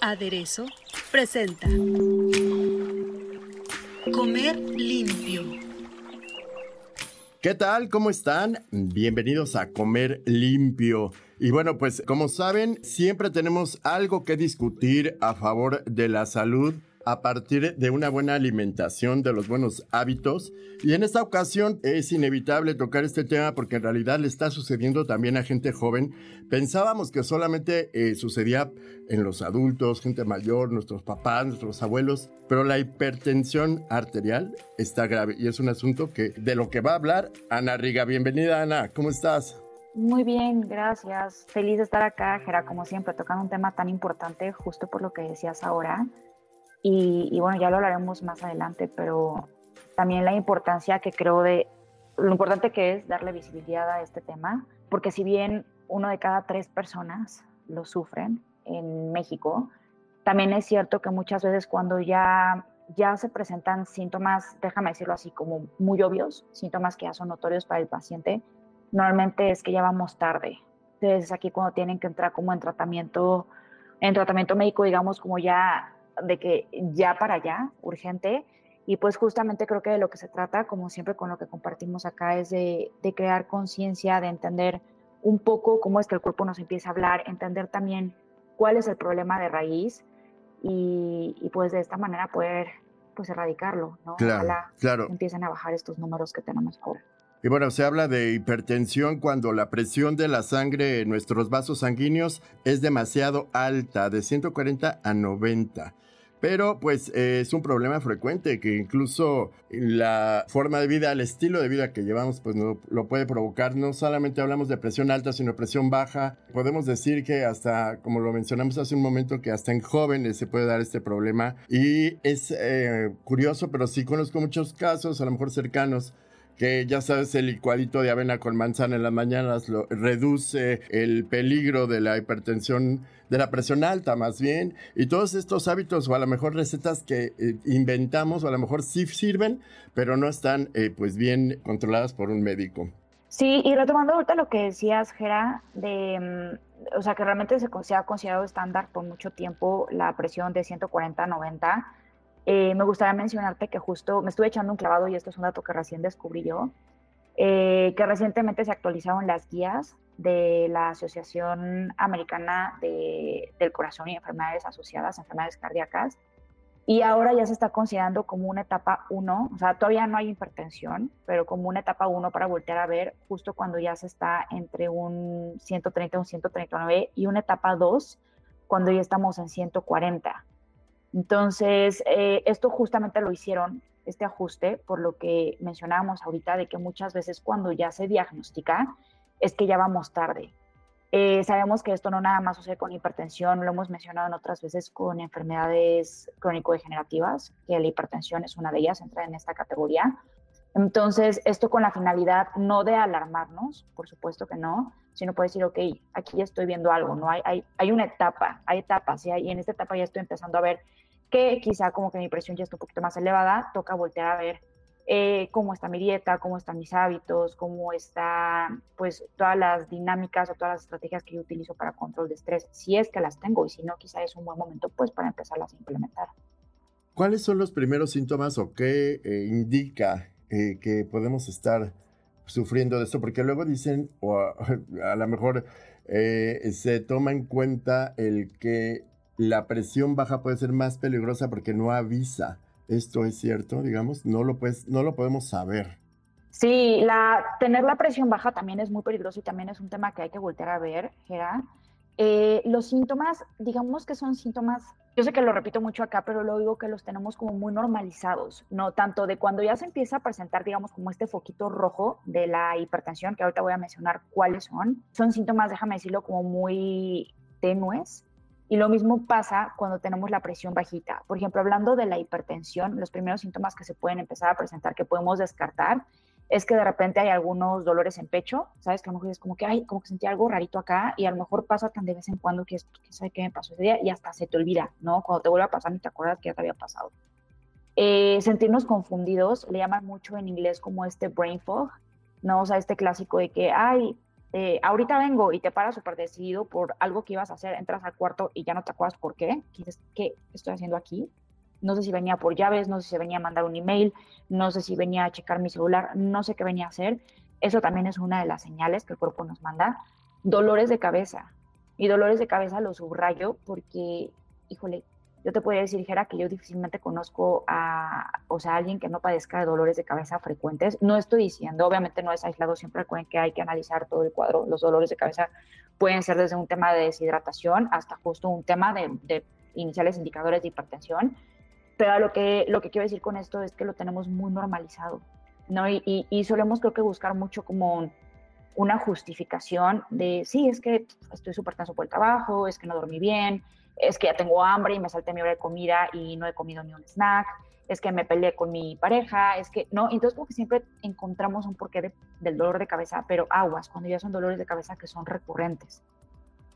Aderezo presenta Comer limpio. ¿Qué tal? ¿Cómo están? Bienvenidos a Comer Limpio. Y bueno, pues como saben, siempre tenemos algo que discutir a favor de la salud a partir de una buena alimentación, de los buenos hábitos. Y en esta ocasión es inevitable tocar este tema porque en realidad le está sucediendo también a gente joven. Pensábamos que solamente eh, sucedía en los adultos, gente mayor, nuestros papás, nuestros abuelos, pero la hipertensión arterial está grave y es un asunto que de lo que va a hablar Ana Riga. Bienvenida Ana, ¿cómo estás? Muy bien, gracias. Feliz de estar acá, Gera, como siempre, tocando un tema tan importante, justo por lo que decías ahora. Y, bueno, ya lo hablaremos más adelante, pero también la importancia que creo de lo importante que es darle visibilidad a este tema, porque si bien uno de cada tres personas lo sufren en México, también es cierto que muchas veces cuando ya, ya se presentan síntomas, déjame decirlo así, como muy obvios, síntomas que ya son notorios para el paciente, normalmente es que ya vamos tarde. Entonces aquí cuando tienen que entrar como en tratamiento, en tratamiento médico, digamos, como ya de que ya para allá, urgente. Y pues justamente creo que de lo que se trata, como siempre con lo que compartimos acá, es de, crear conciencia, de entender un poco cómo es que el cuerpo nos empieza a hablar, entender también cuál es el problema de raíz y, pues de esta manera poder pues erradicarlo, ¿no? Claro, claro. empiecen a bajar estos números que tenemos ahora. Y bueno, se habla de hipertensión cuando la presión de la sangre en nuestros vasos sanguíneos es demasiado alta, de 140 a 90 pero pues eh, es un problema frecuente que incluso la forma de vida, el estilo de vida que llevamos, pues no, lo puede provocar. No solamente hablamos de presión alta, sino presión baja. Podemos decir que hasta, como lo mencionamos hace un momento, que hasta en jóvenes se puede dar este problema. Y es eh, curioso, pero sí conozco muchos casos, a lo mejor cercanos, que ya sabes, el licuadito de avena con manzana en las mañanas lo, reduce el peligro de la hipertensión, de la presión alta más bien, y todos estos hábitos o a lo mejor recetas que eh, inventamos o a lo mejor sí sirven, pero no están eh, pues bien controladas por un médico. Sí, y retomando ahorita lo que decías, Gera, de, mm, o sea, que realmente se, se ha considerado estándar por mucho tiempo la presión de 140-90, eh, me gustaría mencionarte que justo me estuve echando un clavado y esto es un dato que recién descubrí yo, eh, que recientemente se actualizaron las guías de la Asociación Americana del Corazón y Enfermedades Asociadas, Enfermedades Cardíacas, y ahora ya se está considerando como una etapa 1, o sea, todavía no hay hipertensión, pero como una etapa 1 para voltear a ver justo cuando ya se está entre un 130 y un 139 y una etapa 2 cuando ya estamos en 140. Entonces, eh, esto justamente lo hicieron, este ajuste, por lo que mencionábamos ahorita, de que muchas veces cuando ya se diagnostica, es que ya vamos tarde. Eh, sabemos que esto no nada más sucede con hipertensión, lo hemos mencionado en otras veces con enfermedades crónico-degenerativas, que la hipertensión es una de ellas, entra en esta categoría. Entonces, esto con la finalidad no de alarmarnos, por supuesto que no, sino puede decir, ok, aquí ya estoy viendo algo, ¿no? Hay, hay, hay una etapa, hay etapas, y en esta etapa ya estoy empezando a ver que quizá como que mi presión ya está un poquito más elevada, toca voltear a ver eh, cómo está mi dieta, cómo están mis hábitos, cómo están pues todas las dinámicas o todas las estrategias que yo utilizo para control de estrés, si es que las tengo y si no, quizá es un buen momento pues para empezarlas a implementar. ¿Cuáles son los primeros síntomas o qué eh, indica eh, que podemos estar sufriendo de esto? Porque luego dicen, o a, a lo mejor se toma en cuenta el que la presión baja puede ser más peligrosa porque no avisa. Esto es cierto, digamos, no lo, pues, no lo podemos saber. Sí, la, tener la presión baja también es muy peligroso y también es un tema que hay que voltear a ver, Gera. Eh, los síntomas, digamos que son síntomas, yo sé que lo repito mucho acá, pero lo digo que los tenemos como muy normalizados, no tanto de cuando ya se empieza a presentar, digamos, como este foquito rojo de la hipertensión, que ahorita voy a mencionar cuáles son, son síntomas, déjame decirlo, como muy tenues. Y lo mismo pasa cuando tenemos la presión bajita. Por ejemplo, hablando de la hipertensión, los primeros síntomas que se pueden empezar a presentar, que podemos descartar, es que de repente hay algunos dolores en pecho, ¿sabes? Que a lo mejor es como que, ay, como que sentí algo rarito acá y a lo mejor pasa tan de vez en cuando que, que sabe qué me pasó ese día y hasta se te olvida, ¿no? Cuando te vuelve a pasar ni te acuerdas que ya te había pasado. Eh, sentirnos confundidos, le llaman mucho en inglés como este brain fog, ¿no? O sea, este clásico de que, ay, eh, ahorita vengo y te paras súper decidido por algo que ibas a hacer, entras al cuarto y ya no te acuerdas por qué, ¿qué estoy haciendo aquí? no sé si venía por llaves, no sé si venía a mandar un email, no sé si venía a checar mi celular, no sé qué venía a hacer. Eso también es una de las señales que el cuerpo nos manda. Dolores de cabeza. Y dolores de cabeza los subrayo porque, híjole, yo te podría decir, Jera, que yo difícilmente conozco a, o sea, alguien que no padezca de dolores de cabeza frecuentes. No estoy diciendo, obviamente no es aislado, siempre recuerden que hay que analizar todo el cuadro. Los dolores de cabeza pueden ser desde un tema de deshidratación hasta justo un tema de, de iniciales indicadores de hipertensión pero lo que, lo que quiero decir con esto es que lo tenemos muy normalizado, ¿no? Y, y, solemos creo que buscar mucho como una justificación de, sí, es que estoy súper tenso por el trabajo, es que no dormí bien, es que ya tengo hambre y me salté mi hora de comida y no he comido ni un snack, es que me peleé con mi pareja, es que, ¿no? Entonces como que siempre encontramos un porqué del dolor de cabeza, pero aguas, cuando ya son dolores de cabeza que son recurrentes.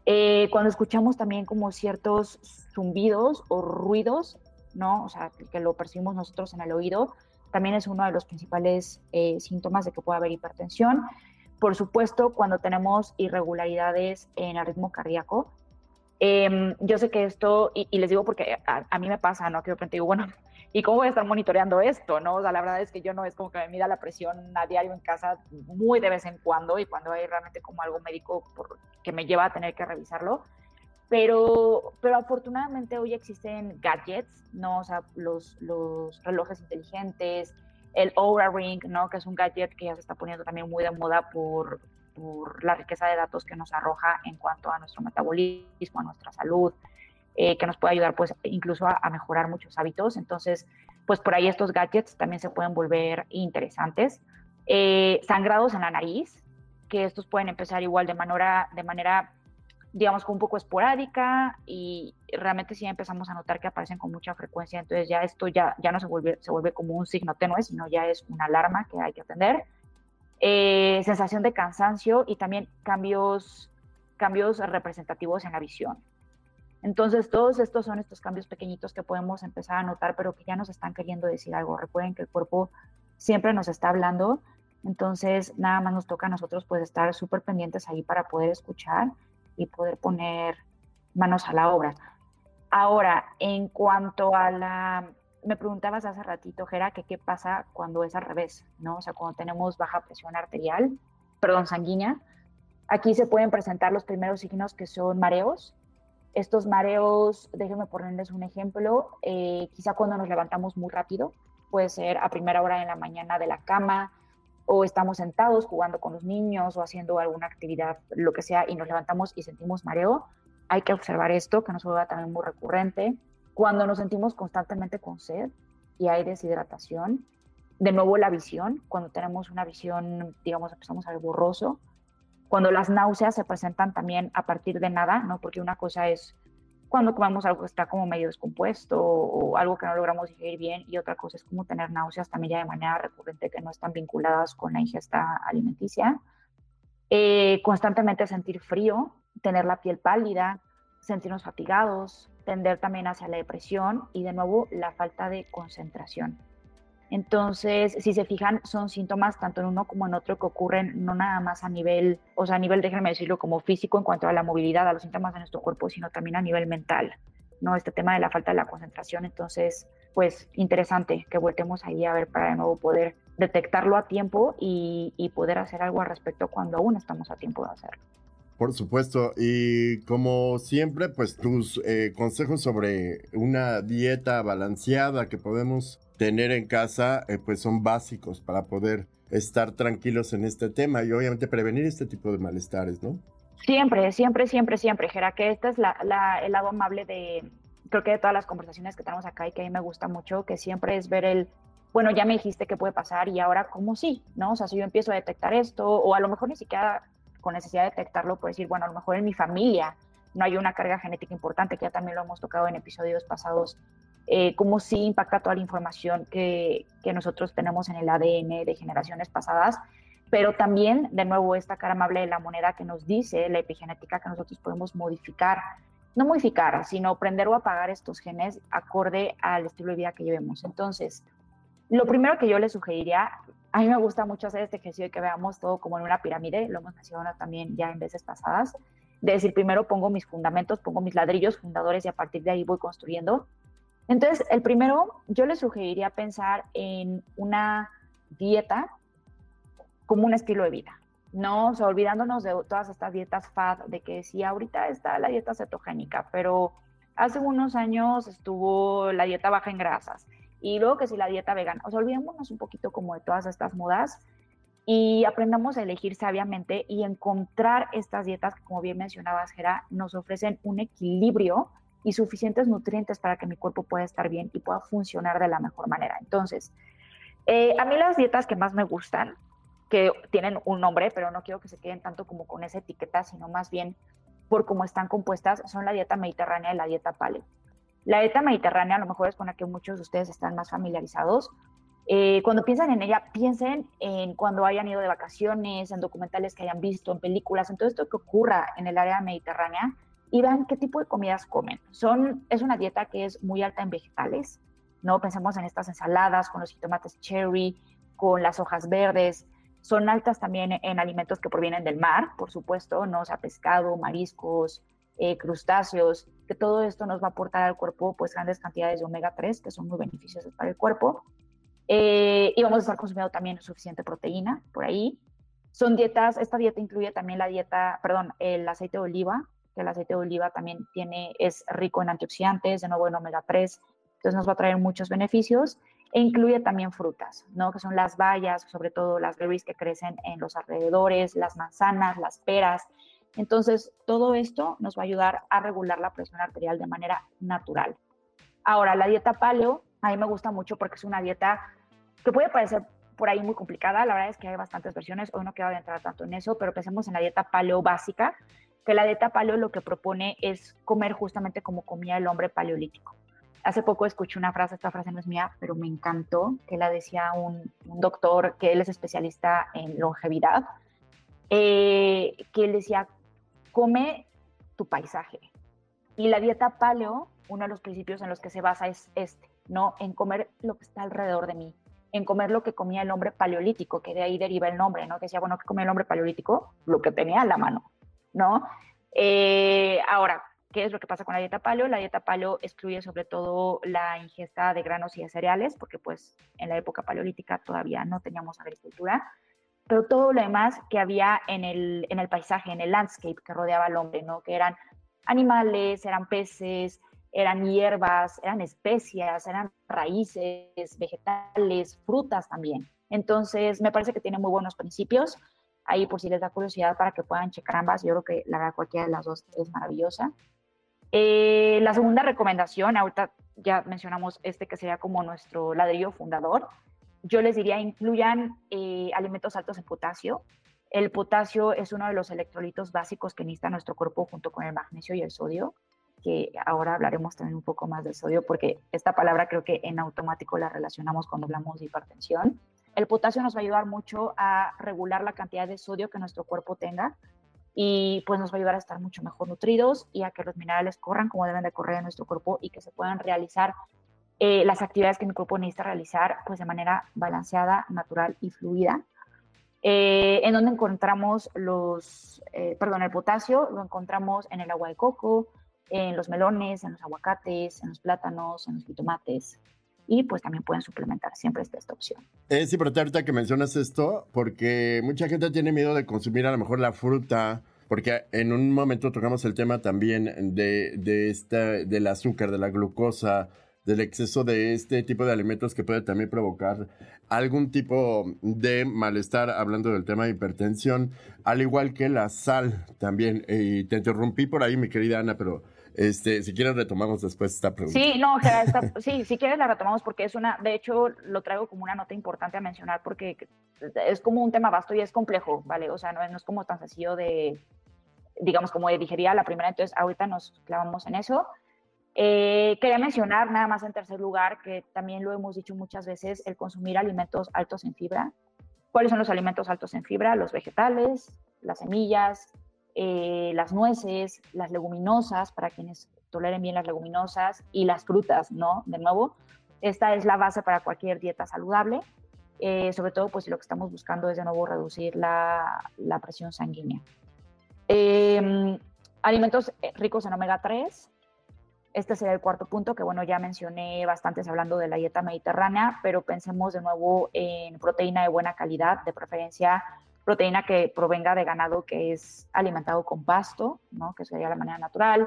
Eh, cuando escuchamos también como ciertos zumbidos o ruidos ¿no? O sea, que lo percibimos nosotros en el oído, también es uno de los principales eh, síntomas de que puede haber hipertensión. Por supuesto, cuando tenemos irregularidades en el ritmo cardíaco, em, yo sé que esto, y, les digo porque a, mí me pasa, ¿no? Que de repente digo, bueno, ¿y cómo voy a estar monitoreando esto, no? O sea, la verdad es que yo no es como que me mida la presión a diario en casa muy de vez en cuando y cuando hay realmente como algo médico por, que me lleva a tener que revisarlo pero, pero afortunadamente hoy existen gadgets, ¿no? O sea, los, los relojes inteligentes, el Oura Ring, ¿no? Que es un gadget que ya se está poniendo también muy de moda por, por la riqueza de datos que nos arroja en cuanto a nuestro metabolismo, a nuestra salud, eh, que nos puede ayudar pues incluso a, mejorar muchos hábitos. Entonces, pues por ahí estos gadgets también se pueden volver interesantes. Eh, sangrados en la nariz, que estos pueden empezar igual de manera, de manera digamos, un poco esporádica y realmente sí empezamos a notar que aparecen con mucha frecuencia, entonces ya esto ya, ya no se vuelve, se vuelve como un signo tenue, sino ya es una alarma que hay que atender. Eh, sensación de cansancio y también cambios, cambios representativos en la visión. Entonces, todos estos son estos cambios pequeñitos que podemos empezar a notar, pero que ya nos están queriendo decir algo. Recuerden que el cuerpo siempre nos está hablando, entonces nada más nos toca a nosotros pues estar súper pendientes ahí para poder escuchar y poder poner manos a la obra. Ahora, en cuanto a la, me preguntabas hace ratito, Jera, que qué pasa cuando es al revés, ¿no? O sea, cuando tenemos baja presión arterial, perdón, sanguínea. Aquí se pueden presentar los primeros signos que son mareos. Estos mareos, déjenme ponerles un ejemplo, eh, quizá cuando nos levantamos muy rápido, puede ser a primera hora de la mañana de la cama, o estamos sentados jugando con los niños o haciendo alguna actividad, lo que sea, y nos levantamos y sentimos mareo, hay que observar esto, que no se vuelva también muy recurrente. Cuando nos sentimos constantemente con sed y hay deshidratación, de nuevo la visión, cuando tenemos una visión, digamos, empezamos a ver borroso, cuando las náuseas se presentan también a partir de nada, ¿no? Porque una cosa es cuando comemos algo que está como medio descompuesto o, algo que no logramos digerir bien y otra cosa es como tener náuseas también ya de manera recurrente que no están vinculadas con la ingesta alimenticia. Eh, constantemente sentir frío, tener la piel pálida, sentirnos fatigados, tender también hacia la depresión y de nuevo la falta de concentración. Entonces, si se fijan, son síntomas tanto en uno como en otro que ocurren no nada más a nivel, o sea, a nivel, déjenme decirlo, como físico en cuanto a la movilidad, a los síntomas de nuestro cuerpo, sino también a nivel mental, ¿no? Este tema de la falta de la concentración. Entonces, pues interesante que voltemos ahí a ver para de nuevo poder detectarlo a tiempo y, poder hacer algo al respecto cuando aún estamos a tiempo de hacerlo. Por supuesto, y como siempre, pues tus eh, consejos sobre una dieta balanceada que podemos tener en casa, eh, pues son básicos para poder estar tranquilos en este tema y obviamente prevenir este tipo de malestares, ¿no? Siempre, siempre, siempre, siempre, Jera, que este es la, el lado amable de, creo que de todas las conversaciones que tenemos acá y que a mí me gusta mucho, que siempre es ver el, bueno, ya me dijiste que puede pasar y ahora cómo sí, ¿no? O sea, si yo empiezo a detectar esto, o a lo mejor ni siquiera con necesidad de detectarlo, puedo decir, bueno, a lo mejor en mi familia no hay una carga genética importante, que ya también lo hemos tocado en episodios pasados, eh, cómo sí impacta toda la información que, que nosotros tenemos en el ADN de generaciones pasadas pero también, de nuevo, esta cara amable de la moneda que nos dice la epigenética que nosotros podemos modificar, no modificar, sino prender o apagar estos genes acorde al estilo de vida que llevemos. Entonces, lo primero que yo le sugeriría, a mí me gusta mucho hacer este ejercicio de que veamos todo como en una pirámide, lo hemos mencionado también ya en veces pasadas, de decir, primero pongo mis fundamentos, pongo mis ladrillos fundadores y a partir de ahí voy construyendo. Entonces, el primero, yo le sugeriría pensar en una dieta como un estilo de vida, ¿no? O sea, olvidándonos de todas estas dietas FAD, de que sí, ahorita está la dieta cetogénica, pero hace unos años estuvo la dieta baja en grasas y luego que sí la dieta vegana. O sea, olvidémonos un poquito como de todas estas modas y aprendamos a elegir sabiamente y encontrar estas dietas que, como bien mencionabas, Gera, nos ofrecen un equilibrio y suficientes nutrientes para que mi cuerpo pueda estar bien y pueda funcionar de la mejor manera. Entonces, eh, a mí las dietas que más me gustan que tienen un nombre, pero no quiero que se queden tanto como con esa etiqueta, sino más bien por cómo están compuestas, son la dieta mediterránea y la dieta paleo. La dieta mediterránea a lo mejor es con la que muchos de ustedes están más familiarizados. Eh, cuando piensan en ella, piensen en cuando hayan ido de vacaciones, en documentales que hayan visto, en películas, en todo esto que ocurra en el área mediterránea y vean qué tipo de comidas comen. Son, es una dieta que es muy alta en vegetales, ¿no? Pensemos en estas ensaladas con los tomates cherry, con las hojas verdes, son altas también en alimentos que provienen del mar, por supuesto, ¿no? O sea, pescado, mariscos, eh, crustáceos, que todo esto nos va a aportar al cuerpo pues grandes cantidades de omega 3 que son muy beneficiosos para el cuerpo. Eh, y vamos a estar consumiendo también suficiente proteína por ahí. Son dietas, esta dieta incluye también la dieta, perdón, el aceite de oliva, que el aceite de oliva también tiene, es rico en antioxidantes, de nuevo en omega 3, entonces nos va a traer muchos beneficios e incluye también frutas, ¿no? Que son las bayas, sobre todo las berries que crecen en los alrededores, las manzanas, las peras. Entonces, todo esto nos va a ayudar a regular la presión arterial de manera natural. Ahora, la dieta paleo, a mí me gusta mucho porque es una dieta que puede parecer por ahí muy complicada. La verdad es que hay bastantes versiones. Hoy no quiero entrar tanto en eso, pero pensemos en la dieta paleo básica, que la dieta paleo lo que propone es comer justamente como comía el hombre paleolítico. Hace poco escuché una frase, esta frase no es mía, pero me encantó, que la decía un, doctor que él es especialista en longevidad, eh, que él decía, come tu paisaje. Y la dieta paleo, uno de los principios en los que se basa es este, ¿no? En comer lo que está alrededor de mí, en comer lo que comía el hombre paleolítico, que de ahí deriva el nombre, ¿no? Que decía, bueno, ¿qué comía el hombre paleolítico? Lo que tenía a la mano, ¿no? Eh, ahora, ¿Qué es lo que pasa con la dieta paleo? La dieta paleo excluye sobre todo la ingesta de granos y de cereales, porque pues en la época paleolítica todavía no teníamos agricultura, pero todo lo demás que había en el, en el paisaje, en el landscape que rodeaba al hombre, ¿no? Que eran animales, eran peces, eran hierbas, eran especias, eran raíces, vegetales, frutas también. Entonces, me parece que tiene muy buenos principios. Ahí, por si les da curiosidad, para que puedan checar ambas, yo creo que la verdad cualquiera de las dos es maravillosa. Eh, la segunda recomendación, ahorita ya mencionamos este que sería como nuestro ladrillo fundador, yo les diría incluyan eh, alimentos altos en potasio. El potasio es uno de los electrolitos básicos que necesita nuestro cuerpo junto con el magnesio y el sodio, que ahora hablaremos también un poco más del sodio porque esta palabra creo que en automático la relacionamos cuando hablamos de hipertensión. El potasio nos va a ayudar mucho a regular la cantidad de sodio que nuestro cuerpo tenga y pues nos va a ayudar a estar mucho mejor nutridos y a que los minerales corran como deben de correr en nuestro cuerpo y que se puedan realizar eh, las actividades que mi cuerpo necesita realizar pues de manera balanceada, natural y fluida. Eh, en donde encontramos los, eh, perdón, el potasio, lo encontramos en el agua de coco, en los melones, en los aguacates, en los plátanos, en los tomates, y pues también pueden suplementar, siempre está esta opción. Es importante ahorita que mencionas esto porque mucha gente tiene miedo de consumir a lo mejor la fruta, porque en un momento tocamos el tema también de, de esta, del azúcar, de la glucosa, del exceso de este tipo de alimentos que puede también provocar algún tipo de malestar, hablando del tema de hipertensión, al igual que la sal también. Y te interrumpí por ahí, mi querida Ana, pero este, si quieres retomamos después esta pregunta. Sí, no, sí, si quieres la retomamos porque es una, de hecho lo traigo como una nota importante a mencionar porque es como un tema vasto y es complejo, ¿vale? O sea, no, no es como tan sencillo de, digamos, como de digerir la primera, entonces ahorita nos clavamos en eso. Eh, quería mencionar nada más en tercer lugar, que también lo hemos dicho muchas veces, el consumir alimentos altos en fibra. ¿Cuáles son los alimentos altos en fibra? Los vegetales, las semillas, eh, las nueces, las leguminosas, para quienes toleren bien las leguminosas, y las frutas, ¿no? De nuevo, esta es la base para cualquier dieta saludable, eh, sobre todo pues si lo que estamos buscando es de nuevo reducir la, presión sanguínea. Em, alimentos eh, ricos en omega 3. Este sería el cuarto punto, que bueno, ya mencioné bastantes hablando de la dieta mediterránea, pero pensemos de nuevo en proteína de buena calidad, de preferencia proteína que provenga de ganado que es alimentado con pasto, ¿no? que sería la manera natural,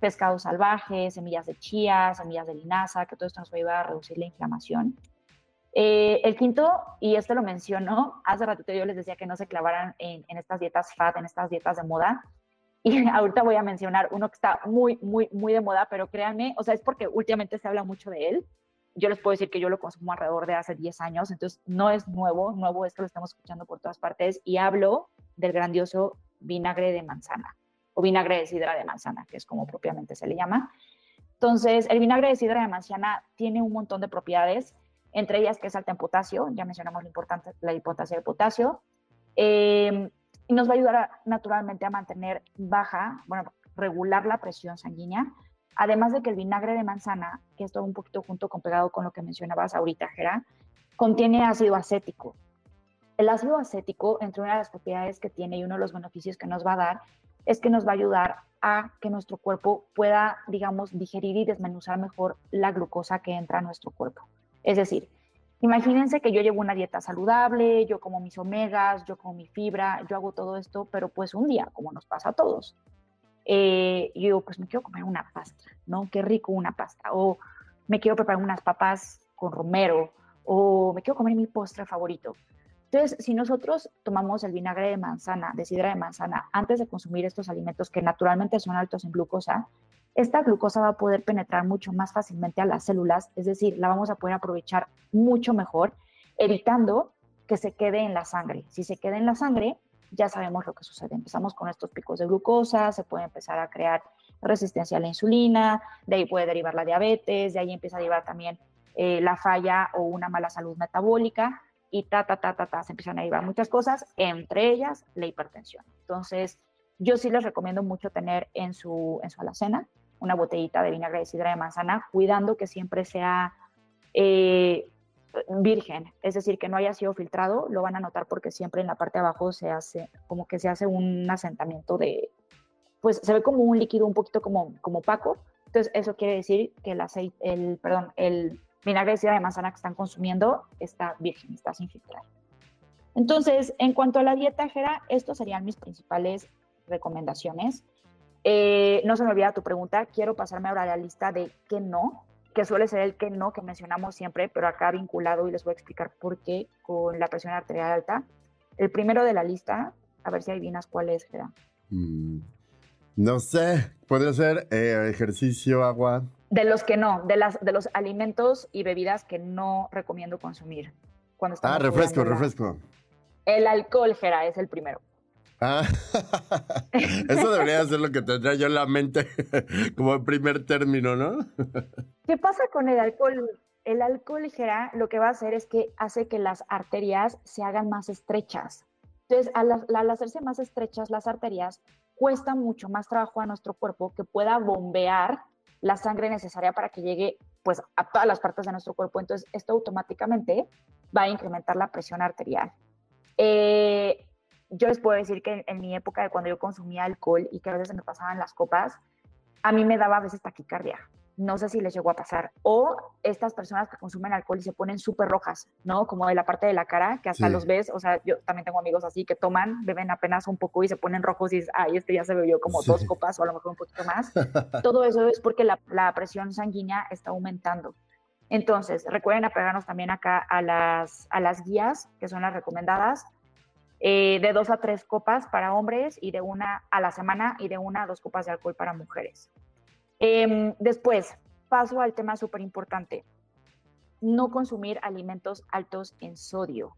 pescado salvaje, semillas de chía, semillas de linaza, que todo esto nos va a ayudar a reducir la inflamación. Eh, el quinto, y este lo mencionó, hace ratito yo les decía que no se clavaran en estas dietas fat, en estas dietas de moda, y ahorita voy a mencionar uno que está muy, muy, muy de moda, pero créanme, o sea, es porque últimamente se habla mucho de él, yo les puedo decir que yo lo consumo alrededor de hace 10 años, entonces no es nuevo, nuevo es que lo estamos escuchando por todas partes y hablo del grandioso vinagre de manzana o vinagre de sidra de manzana, que es como propiamente se le llama. Entonces, el vinagre de sidra de manzana tiene un montón de propiedades, entre ellas que es alta en potasio, ya mencionamos la, importante, la importancia del potasio, eh, y nos va a ayudar naturalmente a mantener baja, bueno, regular la presión sanguínea, Además de que el vinagre de manzana, que es todo un poquito junto con pegado con lo que mencionabas ahorita, Gera, contiene ácido acético. El ácido acético, entre una de las propiedades que tiene y uno de los beneficios que nos va a dar, es que nos va a ayudar a que nuestro cuerpo pueda, digamos, digerir y desmenuzar mejor la glucosa que entra a nuestro cuerpo. Es decir, imagínense que yo llevo una dieta saludable, yo como mis omegas, yo como mi fibra, yo hago todo esto, pero pues un día, como nos pasa a todos, eh, y digo, pues me quiero comer una pasta, ¿no? Qué rico una pasta. O me quiero preparar unas papas con romero, o me quiero comer mi postre favorito. Entonces, si nosotros tomamos el vinagre de manzana, de sidra de manzana, antes de consumir estos alimentos que naturalmente son altos en glucosa, esta glucosa va a poder penetrar mucho más fácilmente a las células, es decir, la vamos a poder aprovechar mucho mejor, evitando que se quede en la sangre. Si se queda en la sangre, ya sabemos lo que sucede. Empezamos con estos picos de glucosa, se puede empezar a crear resistencia a la insulina, de ahí puede derivar la diabetes, de ahí empieza a derivar también eh, la falla o una mala salud metabólica y ta, ta, ta, ta, ta, se empiezan a derivar muchas cosas, entre ellas la hipertensión. Entonces, yo sí les recomiendo mucho tener en su, en su alacena una botellita de vinagre de sidra de manzana, cuidando que siempre sea eh, virgen, es decir, que no haya sido filtrado, lo van a notar porque siempre en la parte de abajo se hace, como que se hace un asentamiento de, pues se ve como un líquido un poquito como, como opaco, entonces eso quiere decir que el aceite, el, perdón, el vinagre de sidra de manzana que están consumiendo está virgen, está sin filtrar. Entonces, en cuanto a la dieta, Jera, estos serían mis principales recomendaciones. Eh, no se me olvida tu pregunta, quiero pasarme ahora a la lista de qué no, que suele ser el que no, que mencionamos siempre, pero acá vinculado y les voy a explicar por qué con la presión arterial alta. El primero de la lista, a ver si adivinas cuál es, Gerard. Mm, no sé, podría ser eh, ejercicio, agua. De los que no, de, las, de los alimentos y bebidas que no recomiendo consumir. Cuando ah, refresco, refresco. El alcohol, Gera, es el primero. Ah, eso debería ser lo que tendría yo en la mente como el primer término, ¿no? ¿Qué pasa con el alcohol? El alcohol ligera lo que va a hacer es que hace que las arterias se hagan más estrechas. Entonces, al, al hacerse más estrechas las arterias, cuesta mucho más trabajo a nuestro cuerpo que pueda bombear la sangre necesaria para que llegue pues a todas las partes de nuestro cuerpo. Entonces, esto automáticamente va a incrementar la presión arterial. Eh, yo les puedo decir que en, mi época de cuando yo consumía alcohol y que a veces me pasaban las copas, a mí me daba a veces taquicardia. no sé si les llegó a pasar. O estas personas que consumen alcohol y se ponen súper rojas, ¿no? Como de la parte de la cara, que hasta los ves, o sea, yo también tengo amigos así que toman, beben apenas un poco y se ponen rojos y dices, ay, este ya se bebió como dos copas o a lo mejor un poquito más. Todo eso es porque la, presión sanguínea está aumentando. Entonces, recuerden apegarnos también acá a las, a las guías, que son las recomendadas, eh, de dos a tres copas para hombres y de una a la semana y de una a dos copas de alcohol para mujeres. Em, después, paso al tema súper importante. No consumir alimentos altos en sodio.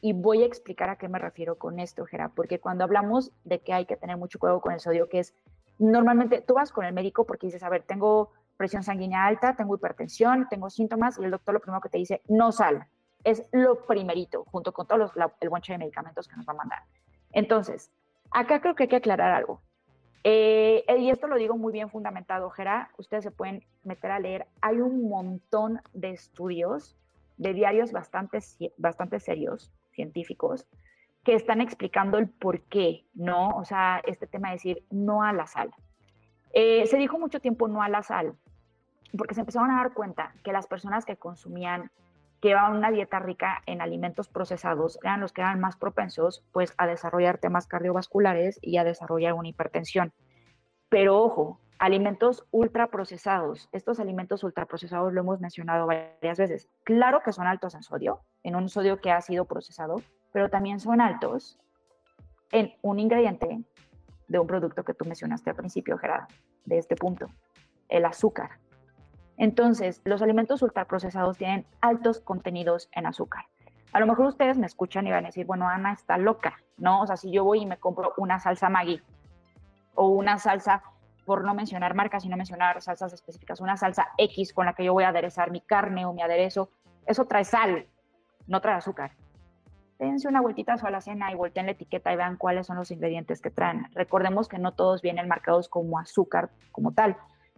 Y voy a explicar a qué me refiero con esto, Gera, porque cuando hablamos de que hay que tener mucho cuidado con el sodio, que es normalmente tú vas con el médico porque dices, a ver, tengo presión sanguínea alta, tengo hipertensión, tengo síntomas, y el doctor lo primero que te dice, no sal. Es lo primerito, junto con todo el bonche de medicamentos que nos va a mandar. Entonces, acá creo que hay que aclarar algo. Eh, y esto lo digo muy bien fundamentado, Jera, ustedes se pueden meter a leer. Hay un montón de estudios de diarios bastante, bastante serios, científicos, que están explicando el por qué, ¿no? O sea, este tema de decir no a la sal. Eh, se dijo mucho tiempo no a la sal, porque se empezaron a dar cuenta que las personas que consumían, que una dieta rica en alimentos procesados, eran los que eran más propensos, pues, a desarrollar temas cardiovasculares y a desarrollar una hipertensión. Pero ojo, alimentos ultraprocesados. Estos alimentos ultraprocesados lo hemos mencionado varias veces. Claro que son altos en sodio, en un sodio que ha sido procesado, pero también son altos en un ingrediente de un producto que tú mencionaste al principio, Gerardo, de este punto, el azúcar. Entonces, los alimentos ultraprocesados tienen altos contenidos en azúcar. A lo mejor ustedes me escuchan y van a decir, bueno, Ana está loca, ¿no? O sea, si yo voy y me compro una salsa Maggi o una salsa, por no mencionar marcas y no mencionar salsas específicas, una salsa X con la que yo voy a aderezar mi carne o mi aderezo, eso trae sal, no trae azúcar. Dense una vueltita a la cena y volteen la etiqueta y vean cuáles son los ingredientes que traen. Recordemos que no todos vienen marcados como azúcar como tal.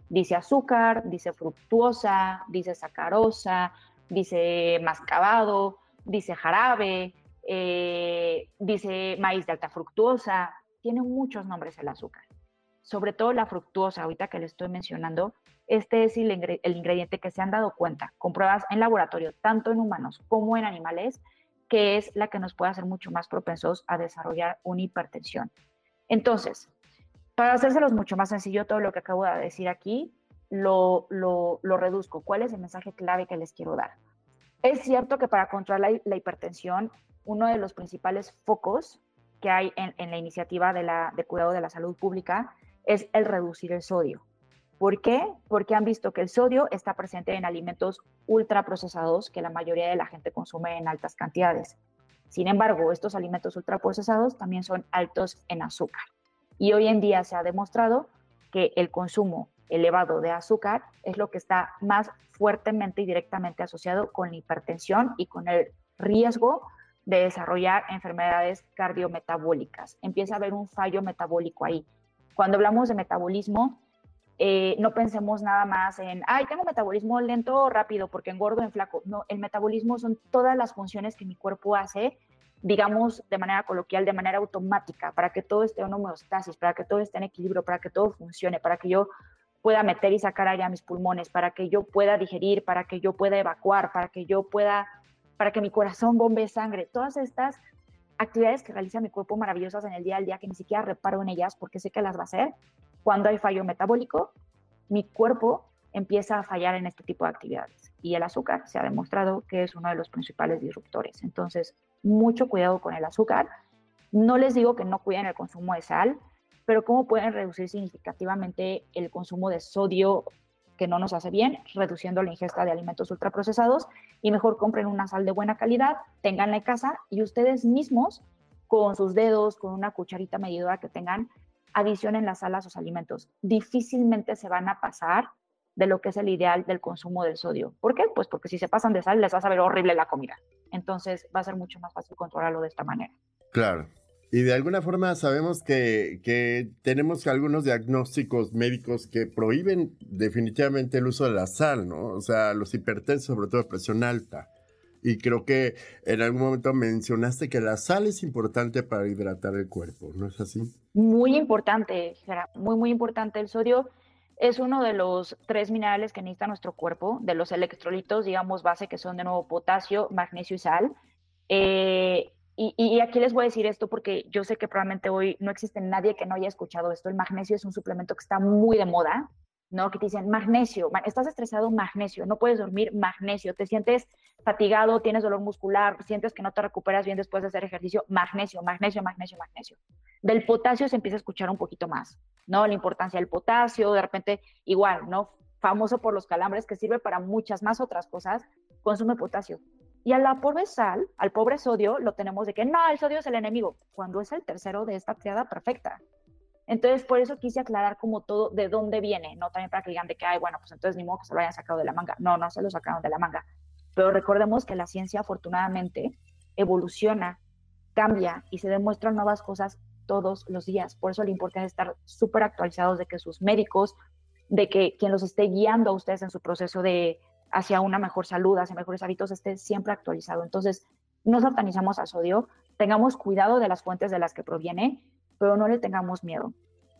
Dice azúcar, dice fructuosa, dice sacarosa, dice mascabado, dice jarabe, eh, dice maíz de alta fructuosa. Tiene muchos nombres el azúcar sobre todo la fructuosa, ahorita que le estoy mencionando, este es el, ingrediente que se han dado cuenta con pruebas en laboratorio, tanto en humanos como en animales, que es la que nos puede hacer mucho más propensos a desarrollar una hipertensión. Entonces, para hacérselos mucho más sencillo, todo lo que acabo de decir aquí, lo, lo, reduzco. ¿Cuál es el mensaje clave que les quiero dar? Es cierto que para controlar la, hipertensión, uno de los principales focos que hay en, la iniciativa de, de cuidado de la salud pública es el reducir el sodio. ¿Por qué? Porque han visto que el sodio está presente en alimentos ultraprocesados que la mayoría de la gente consume en altas cantidades. Sin embargo, estos alimentos ultraprocesados también son altos en azúcar. Y hoy en día se ha demostrado que el consumo elevado de azúcar es lo que está más fuertemente y directamente asociado con la hipertensión y con el riesgo de desarrollar enfermedades cardiometabólicas. Empieza a haber un fallo metabólico ahí. Cuando hablamos de metabolismo, eh, no pensemos nada más en, ay, tengo metabolismo lento o rápido porque engordo en flaco. No, el metabolismo son todas las funciones que mi cuerpo hace, digamos, de manera coloquial, de manera automática, para que todo esté en homeostasis, para que todo esté en equilibrio, para que todo funcione, para que yo pueda meter y sacar aire a mis pulmones, para que yo pueda digerir, para que yo pueda evacuar, para que yo pueda, para que mi corazón bombe sangre. Todas estas actividades que realiza mi cuerpo maravillosas en el día al día que ni siquiera reparo en ellas porque sé que las va a hacer, cuando hay fallo metabólico, mi cuerpo empieza a fallar en este tipo de actividades. Y el azúcar se ha demostrado que es uno de los principales disruptores. Entonces, mucho cuidado con el azúcar. No les digo que no cuiden el consumo de sal, pero cómo pueden reducir significativamente el consumo de sodio que no nos hace bien, reduciendo la ingesta de alimentos ultraprocesados y mejor compren una sal de buena calidad, tenganla en casa y ustedes mismos con sus dedos, con una cucharita medidora que tengan, adicionen la sal a sus alimentos. Difícilmente se van a pasar de lo que es el ideal del consumo del sodio. ¿Por qué? Pues porque si se pasan de sal les va a saber horrible la comida. Entonces va a ser mucho más fácil controlarlo de esta manera. Claro. Y de alguna forma sabemos que, que, tenemos algunos diagnósticos médicos que prohíben definitivamente el uso de la sal, ¿no? O sea, los hipertensos, sobre todo de presión alta. Y creo que en algún momento mencionaste que la sal es importante para hidratar el cuerpo, ¿no es así? Muy importante, muy, muy importante. El sodio es uno de los tres minerales que necesita nuestro cuerpo, de los electrolitos, digamos, base, que son de nuevo potasio, magnesio y sal. Eh, y, y, aquí les voy a decir esto porque yo sé que probablemente hoy no existe nadie que no haya escuchado esto. El magnesio es un suplemento que está muy de moda. ¿No? Que te dicen magnesio, estás estresado, magnesio, no puedes dormir, magnesio, te sientes fatigado, tienes dolor muscular, sientes que no te recuperas bien después de hacer ejercicio, magnesio, magnesio, magnesio, magnesio. Del potasio se empieza a escuchar un poquito más, ¿no? La importancia del potasio, de repente igual, ¿no? Famoso por los calambres, que sirve para muchas más otras cosas, consume potasio. Y a la pobre sal, al pobre sodio, lo tenemos de que no, el sodio es el enemigo, cuando es el tercero de esta triada perfecta. Entonces, por eso quise aclarar como todo de dónde viene, no también para que digan de que, ay, bueno, pues entonces ni modo que se lo hayan sacado de la manga. No, no se lo sacaron de la manga. Pero recordemos que la ciencia afortunadamente evoluciona, cambia y se demuestran nuevas cosas todos los días. Por eso le importa estar súper actualizados de que sus médicos, de que quien los esté guiando a ustedes en su proceso de hacia una mejor salud, hacia mejores hábitos, esté siempre actualizado. Entonces, no satanizamos al sodio, tengamos cuidado de las fuentes de las que proviene pero no le tengamos miedo.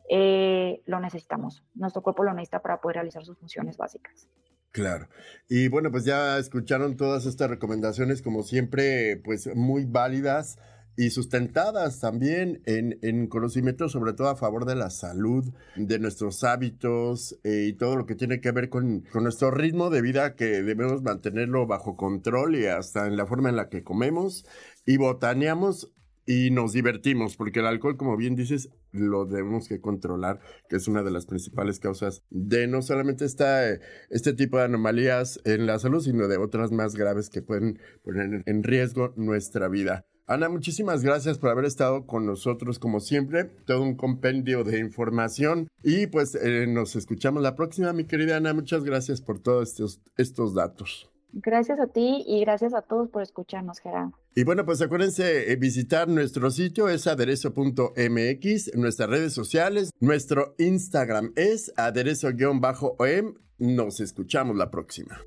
Eh, lo necesitamos. Nuestro cuerpo lo necesita para poder realizar sus funciones básicas. Claro. Y bueno, pues ya escucharon todas estas recomendaciones, como siempre, pues muy válidas y sustentadas también en, en conocimiento, sobre todo a favor de la salud, de nuestros hábitos eh, y todo lo que tiene que ver con, con, nuestro ritmo de vida, que debemos mantenerlo bajo control y hasta en la forma en la que comemos y botaneamos y nos divertimos, porque el alcohol, como bien dices, lo debemos que controlar, que es una de las principales causas de no solamente esta, este tipo de anomalías en la salud, sino de otras más graves que pueden poner en riesgo nuestra vida. Ana, muchísimas gracias por haber estado con nosotros como siempre, todo un compendio de información y pues eh, nos escuchamos la próxima, mi querida Ana, muchas gracias por todos estos, estos datos. Gracias a ti y gracias a todos por escucharnos, Gerardo. Y bueno, pues acuérdense eh, visitar nuestro sitio, es aderezo.mx, nuestras redes sociales, nuestro Instagram es aderezo-om. Nos escuchamos la próxima.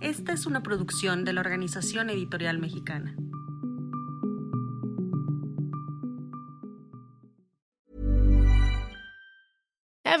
Esta es una producción de la Organización Editorial Mexicana.